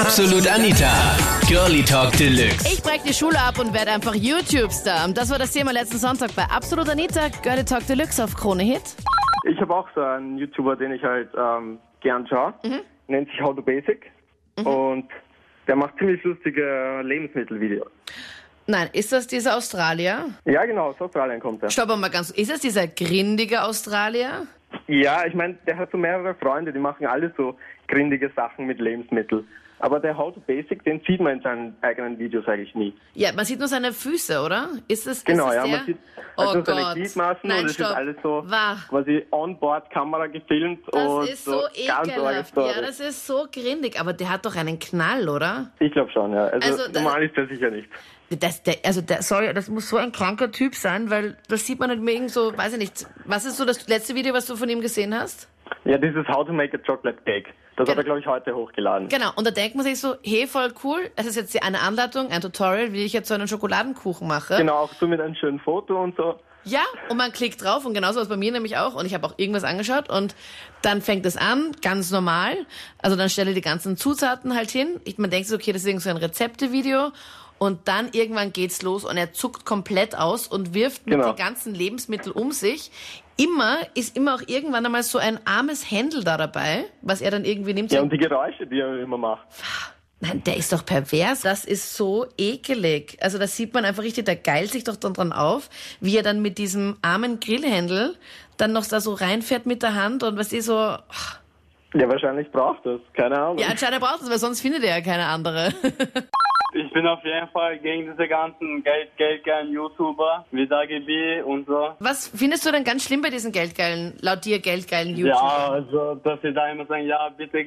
Absolut Anita. Girlie Talk Deluxe. Ich breche die Schule ab und werde einfach YouTube-Star. Das war das Thema letzten Sonntag bei Absolut Anita, Girlie Talk Deluxe auf Krone Hit. Ich habe auch so einen YouTuber, den ich halt ähm, gern schaue. Nennt sich How to Basic. Und der macht ziemlich lustige Lebensmittelvideos. Nein, ist das dieser Australier? Ja, genau, aus Australien kommt er. Stopp mal ganz. Ist das dieser grindige Australier? Ja, ich meine, der hat so mehrere Freunde, die machen alle so grindige Sachen mit Lebensmitteln. Aber der How to Basic, den sieht man in seinen eigenen Videos eigentlich nie. Ja, man sieht nur seine Füße, oder? Ist das, Genau, ist ja, der? man sieht oh also seine Gott. Gliedmaßen Nein, und es ist alles so Wah. quasi on-board-Kamera gefilmt Das und ist so, ganz ekelhaft. Ja, das ist so grindig. Aber der hat doch einen Knall, oder? Ich glaube schon, ja. Also, Also, normal ist der sicher nicht. Das, der, also der, sorry, das muss so ein kranker Typ sein, weil das sieht man nicht mehr irgend so, weiß ich nicht. Was ist so das letzte Video, was du von ihm gesehen hast? Ja, dieses How to make a chocolate cake. Das hat er, glaube ich, heute hochgeladen. Genau, und da denkt man sich so, hey, voll cool, es ist jetzt eine Anleitung, ein Tutorial, wie ich jetzt so einen Schokoladenkuchen mache. Genau, auch so mit einem schönen Foto und so. Ja, und man klickt drauf und genauso was bei mir nämlich auch und ich habe auch irgendwas angeschaut und dann fängt es an, ganz normal. Also dann stelle die ganzen Zutaten halt hin. Ich, man denkt so, okay, das ist irgendwie so ein Rezeptevideo und dann irgendwann geht's los und er zuckt komplett aus und wirft mit Genau. den ganzen Lebensmitteln um sich. Immer ist immer auch irgendwann einmal so ein armes Händel da dabei, was er dann irgendwie nimmt. Ja, und die Geräusche, die er immer macht. Nein, der ist doch pervers. Das ist so ekelig. Also das sieht man einfach richtig, der geilt sich doch dann dran auf, wie er dann mit diesem armen Grillhändel dann noch da so reinfährt mit der Hand und was ist so... Ja, wahrscheinlich braucht das. Keine Ahnung. Ja, anscheinend braucht es, weil sonst findet er ja keine andere. Ich bin auf jeden Fall gegen diese ganzen Geld, geldgeilen YouTuber wie DAGB und so. Was findest du denn ganz schlimm bei diesen geldgeilen, laut dir geldgeilen Ja, YouTubern? also, dass sie da immer sagen, ja, bitte,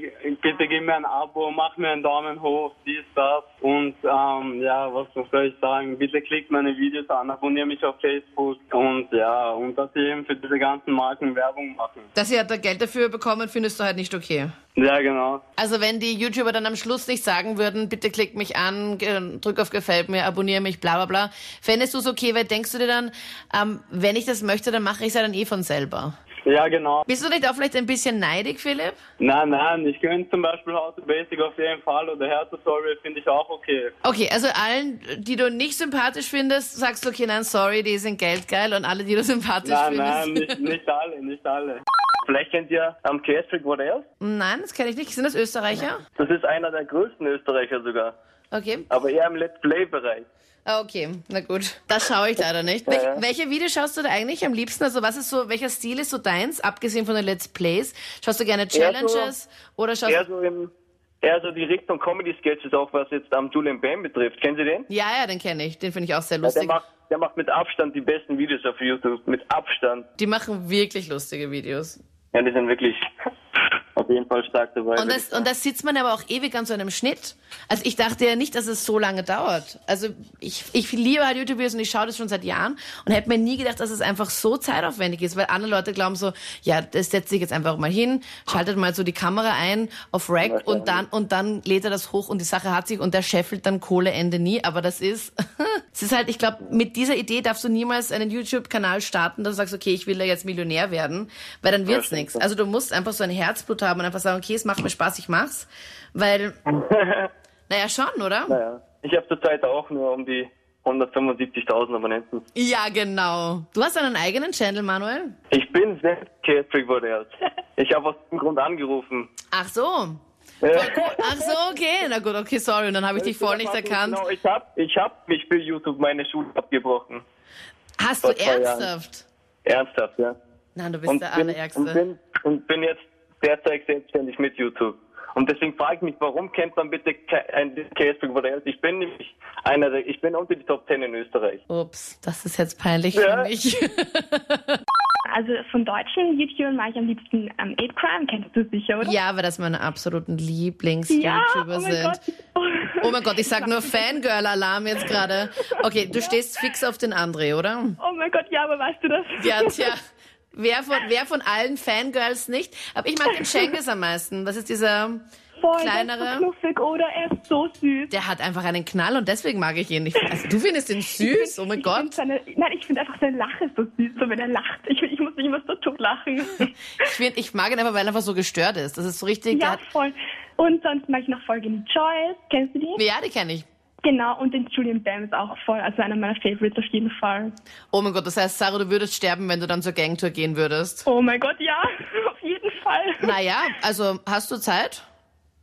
bitte gib mir ein Abo, mach mir einen Daumen hoch, dies, das. Und, ähm, ja, was soll ich sagen? Bitte klickt meine Videos an, abonniere mich auf Facebook. Und, ja, und dass sie eben für diese ganzen Marken Werbung machen. Dass sie halt da Geld dafür bekommen, findest du halt nicht okay. Ja, genau. Also wenn die YouTuber dann am Schluss nicht sagen würden, bitte klick mich an, drück auf Gefällt mir, abonniere mich, bla bla bla, fändest du es okay, weil denkst du dir dann, ähm, wenn ich das möchte, dann mache ich es ja dann eh von selber. Ja, genau. Bist du nicht auch vielleicht ein bisschen neidig, Philipp? Nein, nein, ich gönne zum Beispiel How to Basic auf jeden Fall oder Hair Tutorial finde ich auch okay. Okay, also allen, die du nicht sympathisch findest, sagst du, okay, nein, sorry, die sind geldgeil und alle, die du sympathisch Nein, findest. nein, nicht, nicht alle, nicht alle. Vielleicht kennt ihr am K-Street What Else? Nein, das kenne ich nicht. Sind das Österreicher? Das ist einer der größten Österreicher sogar. Okay. Aber eher im Let's Play-Bereich. Ah, okay, na gut. Das schaue ich leider nicht. Welch, welche Videos schaust du da eigentlich am liebsten? Also was ist so, welcher Stil ist so deins, abgesehen von den Let's Plays? Schaust du gerne Challenges oder schaust Eher so im, eher so die Richtung Comedy-Sketches auch, was jetzt am Julian Bam betrifft. Kennen Sie den? Ja, ja, den kenne ich. Den finde ich auch sehr Ja, der lustig. macht, der macht mit Abstand die besten Videos auf YouTube. Mit Abstand. Die machen wirklich lustige Videos. Ja, die sind wirklich auf jeden Fall stark dabei. Und das, und das sitzt man aber auch ewig an so einem Schnitt. Also ich dachte ja nicht, dass es so lange dauert. Also ich, ich liebe halt YouTube-Videos und ich schaue das schon seit Jahren und hätte mir nie gedacht, dass es einfach so zeitaufwendig ist, weil andere Leute glauben so, ja, das setzt sich jetzt einfach mal hin, schaltet mal so die Kamera ein auf Rack und dann, und dann lädt er das hoch und die Sache hat sich und der scheffelt dann Kohleende nie. Aber das ist, es ist halt, ich glaube, mit dieser Idee darfst du niemals einen YouTube-Kanal starten, dass du sagst, okay, ich will ja jetzt Millionär werden, weil dann wird's nichts. Also du musst einfach so ein Herzblut haben und einfach sagen, okay, es macht mir Spaß, ich mach's. Weil, naja, schon, oder? Naja. Ich habe zurzeit auch nur um die 175.000 Abonnenten. Ja, genau. Du hast einen eigenen Channel, Manuel? Ich bin selbst What Else. Ich habe aus dem Grund angerufen. Ach so. Äh, Ach so, okay. Na gut, okay, sorry. Und dann habe ich dich voll nicht erkannt. Genau, ich habe ich hab mich für YouTube meine Schule abgebrochen. Hast du zwei Jahren. ernsthaft? Ernsthaft, ja. Nein, du bist der bin, Allerärgste. und, bin, und bin jetzt derzeit selbstständig mit YouTube. Und deswegen frage ich mich, warum kennt man bitte ke- ein What Else? Ich bin nämlich einer der, ich bin unter die Top 10 in Österreich. Ups, das ist jetzt peinlich Ja. für mich. Also von deutschen YouTubern mag ich am liebsten ähm, 8crime, kennst du sicher, oder? ja, weil das meine absoluten Ja, Lieblings-YouTuber oh mein sind. Gott. Oh mein Gott, ich sag nur Fangirl-Alarm jetzt gerade. Okay, du stehst fix auf den André, oder? Oh mein Gott, ja, aber weißt du das? Ja, tja. Wer von, wer von allen Fangirls nicht? Aber ich mag den Cengiz am meisten. Was ist dieser Voll, kleinere? So knuffig, oder? Er ist so süß. Der hat einfach einen Knall und deswegen mag ich ihn nicht. Also du findest ihn süß? Oh mein ich Gott. Seine, nein, ich finde einfach seine Lache so süß, so wenn er lacht. Ich, ich muss mich immer so tot lachen. Ich, find, ich mag ihn einfach, weil er einfach so gestört ist. Das ist so richtig. ja, voll. Und sonst mache ich noch Folge mit Joyce. Kennst du die? Ja, die kenne ich. Genau, und den Julian Bam ist auch voll, also einer meiner Favorites auf jeden Fall. Oh mein Gott, das heißt, Sarah, du würdest sterben, wenn du dann zur Gangtour gehen würdest. Oh mein Gott, ja, auf jeden Fall. Naja, also hast du Zeit?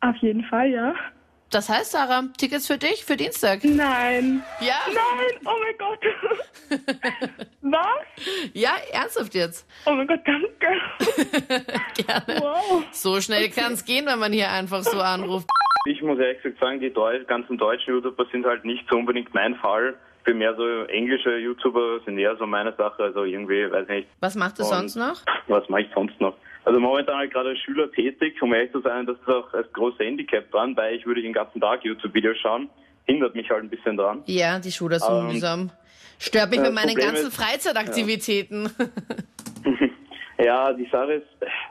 Auf jeden Fall, ja. Das heißt, Sarah, Tickets für dich für Dienstag. Nein. Ja? Nein, oh mein Gott. Was? Ja, ernsthaft jetzt. Oh mein Gott, danke. Gerne. Wow. So schnell kann es gehen, wenn man hier einfach so anruft. Ich muss ehrlich gesagt sagen, die ganzen deutschen YouTuber sind halt nicht so unbedingt mein Fall. Für mehr so englische YouTuber sind eher so meine Sache. Also irgendwie, weiß nicht. Was macht du Und sonst noch? Was mache ich sonst noch? Also momentan halt gerade als Schüler tätig, um ehrlich zu sein, das ist auch als großes Handicap dran, weil ich würde den ganzen Tag YouTube-Videos schauen. Hindert mich halt ein bisschen dran. Ja, die Schule ist so Ähm, mühsam. Stört mich äh, mit meinen Problem ganzen ist- Freizeitaktivitäten. Ja, die Sache ist,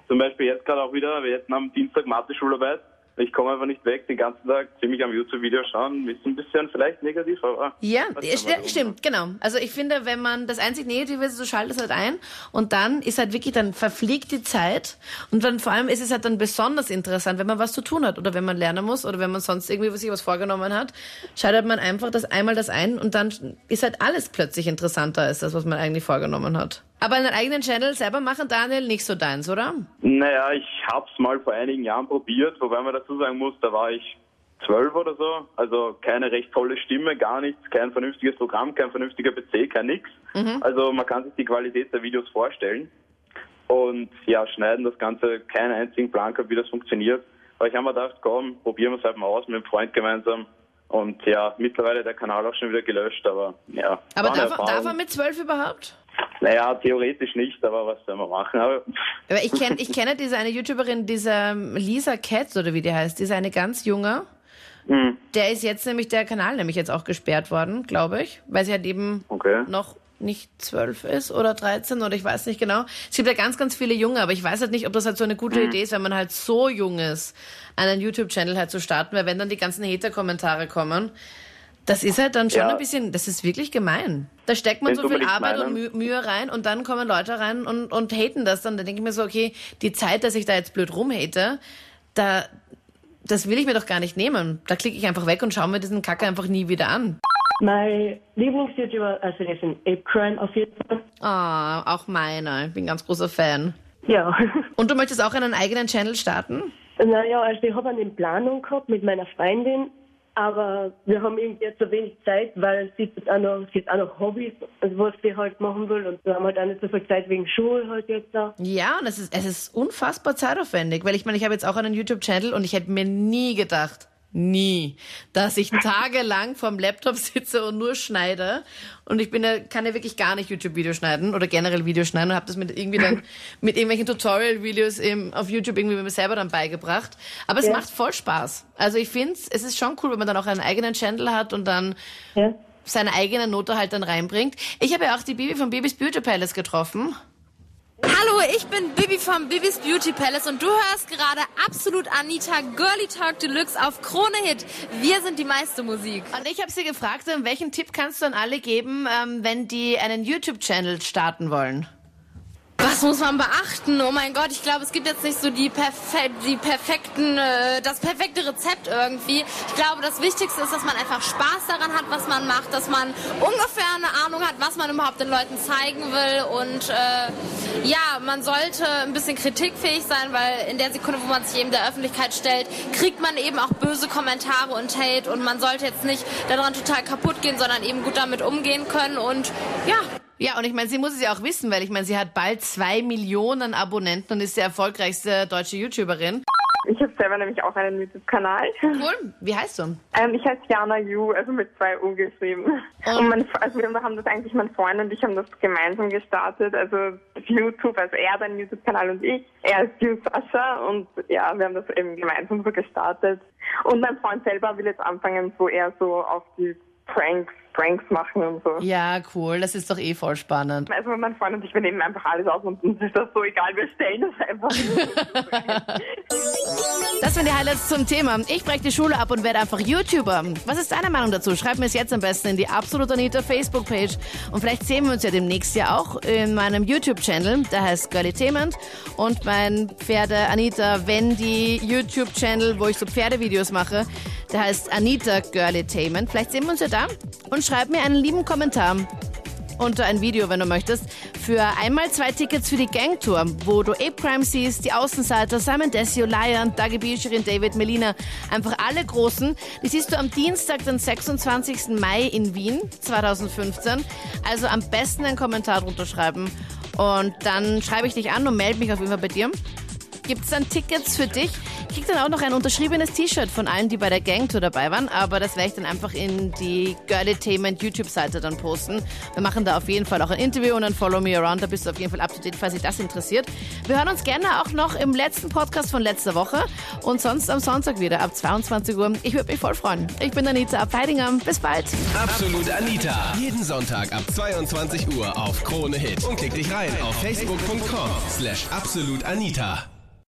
zum Beispiel jetzt gerade auch wieder, wir hätten am Dienstag Mathe-Schularbeit. Ich komme einfach nicht weg, den ganzen Tag ziemlich am YouTube-Video schauen. Ist ein bisschen vielleicht negativ, aber... Ja, tun? stimmt, genau. Also ich finde, wenn man das einzig Negative ist, du schaltest halt ein und dann ist halt wirklich, dann verfliegt die Zeit und dann vor allem ist es halt dann besonders interessant, wenn man was zu tun hat oder wenn man lernen muss oder wenn man sonst irgendwie sich was vorgenommen hat, schaltet man einfach das einmal das ein und dann ist halt alles plötzlich interessanter als das, was man eigentlich vorgenommen hat. Aber einen eigenen Channel selber machen, Daniel, nicht so deins, oder? Naja, ich hab's mal vor einigen Jahren probiert, wobei man dazu sagen muss, da war ich zwölf oder so. Also keine recht tolle Stimme, gar nichts, kein vernünftiges Programm, kein vernünftiger PC, kein nix. Also man kann sich die Qualität der Videos vorstellen. Und ja, schneiden das Ganze, keinen einzigen Plan gehabt, wie das funktioniert. Aber ich habe mir gedacht, komm, probieren wir es halt mal aus mit einem Freund gemeinsam. Und ja, mittlerweile der Kanal auch schon wieder gelöscht, aber ja. Aber darf, darf er mit zwölf überhaupt? Naja, theoretisch nicht, aber was soll man machen? Aber Aber ich kenne ich kenne diese eine YouTuberin, diese Lisa Katz oder wie die heißt, diese eine ganz junge. hm, Der ist jetzt nämlich der Kanal nämlich jetzt auch gesperrt worden, glaube ich, weil sie halt eben okay. noch nicht zwölf ist oder 13 oder ich weiß nicht genau. Es gibt ja ganz, ganz viele Junge, aber ich weiß halt nicht, ob das halt so eine gute Idee ist, wenn man halt so jung ist, einen YouTube-Channel halt zu starten, weil wenn dann die ganzen Hater-Kommentare kommen, das ist halt dann schon Ja. ein bisschen, das ist wirklich gemein. Da steckt man Wenn's so viel Arbeit und meinen. Mü Mühe rein und dann kommen Leute rein und, und haten das dann. Da denke ich mir so, okay, die Zeit, dass ich da jetzt blöd rumhate, da, das will ich mir doch gar nicht nehmen. Da klicke ich einfach weg und schaue mir diesen Kacke einfach nie wieder an. Mein Lieblings-YouTuber, also das sind Ape Crime auf jeden Fall. Ah, auch meiner. Ich bin ein ganz großer Fan. Ja. Und du möchtest auch einen eigenen Channel starten? naja, also ich habe eine Planung gehabt mit meiner Freundin, aber wir haben irgendwie jetzt so wenig Zeit, weil sie hat auch noch, sie hat auch noch Hobbys, also was sie halt machen will und wir haben halt auch nicht so viel Zeit wegen Schule halt jetzt da. Ja, und es ist, es ist unfassbar zeitaufwendig, weil ich meine, ich habe jetzt auch einen YouTube-Channel und ich hätte mir nie gedacht, nie, dass ich tagelang vorm Laptop sitze und nur schneide. Und ich bin ja, kann ja wirklich gar nicht YouTube-Videos schneiden oder generell Videos schneiden und habe das mit irgendwie dann mit irgendwelchen Tutorial-Videos auf YouTube irgendwie mir selber dann beigebracht. Aber es Ja. macht voll Spaß. Also ich finde, es ist schon cool, wenn man dann auch einen eigenen Channel hat und dann Ja. seine eigene Note halt dann reinbringt. Ich habe ja auch die Bibi von Bibis Beauty Palace getroffen. Hallo, ich bin Bibi vom Bibis Beauty Palace und du hörst gerade absolut Anita Girly Talk Deluxe auf Krone Hit. Wir sind die meiste Musik. Und ich habe sie gefragt, welchen Tipp kannst du an alle geben, ähm, wenn die einen YouTube-Channel starten wollen? Was muss man beachten? Oh mein Gott, ich glaube, es gibt jetzt nicht so die, perfe die perfekten, äh, das perfekte Rezept irgendwie. Ich glaube, das Wichtigste ist, dass man einfach Spaß daran hat, was man macht, dass man ungefähr eine Ahnung hat, was man überhaupt den Leuten zeigen will und äh, ja, man sollte ein bisschen kritikfähig sein, weil in der Sekunde, wo man sich eben der Öffentlichkeit stellt, kriegt man eben auch böse Kommentare und Hate und man sollte jetzt nicht daran total kaputt gehen, sondern eben gut damit umgehen können und ja, Ja, und ich meine, sie muss es ja auch wissen, weil ich meine, sie hat bald zwei Millionen Abonnenten und ist die erfolgreichste deutsche YouTuberin. Ich habe selber nämlich auch einen YouTube-Kanal. Cool. Wie heißt du? Ähm, ich heiße Jana Yu, also mit zwei U geschrieben. Und- Und mein, also wir haben das eigentlich, mein Freund und ich haben das gemeinsam gestartet. Also YouTube, also er hat einen YouTube-Kanal und ich. Er ist Yu Sascha und ja, wir haben das eben gemeinsam so gestartet. Und mein Freund selber will jetzt anfangen, so eher so auf die Pranks Pranks machen und so. Ja, cool. Das ist doch eh voll spannend. Also mein Freund und ich, wir nehmen einfach alles aus und uns ist das so egal, wir stellen das einfach. Das sind die Highlights zum Thema. Ich breche die Schule ab und werde einfach YouTuber. Was ist deine Meinung dazu? Schreib mir es jetzt am besten in die Absolut Anita Facebook-Page. Und vielleicht sehen wir uns ja demnächst ja auch in meinem YouTube-Channel. Der heißt Girlytainment. Und mein Pferde Anita Wendy YouTube-Channel, wo ich so Pferdevideos mache, der heißt Anita Girlytainment. Vielleicht sehen wir uns ja da. Und schreib mir einen lieben Kommentar unter ein Video, wenn du möchtest, für einmal zwei Tickets für die Gangtour, wo du Ape Crime siehst, die Außenseiter, Simon Desio, Lion, Dagi Bisherin, David, Melina, einfach alle Großen. Die siehst du am Dienstag, den 26. Mai in Wien 2015. Also am besten einen Kommentar drunter schreiben und dann schreibe ich dich an und melde mich auf jeden Fall bei dir. Gibt es dann Tickets für dich? Krieg dann auch noch ein unterschriebenes T-Shirt von allen, die bei der Gangtour dabei waren, aber das werde ich dann einfach in die Girlytainment YouTube-Seite dann posten. Wir machen da auf jeden Fall auch ein Interview und dann follow me around, da bist du auf jeden Fall up to date, falls dich das interessiert. Wir hören uns gerne auch noch im letzten Podcast von letzter Woche und sonst am Sonntag wieder ab 22 Uhr. Ich würde mich voll freuen. Ich bin Anita Abteidinger. Bis bald. Absolut Anita. Jeden Sonntag ab 22 Uhr auf Krone Hit. Und klick dich rein auf facebook.com slash absolutanita.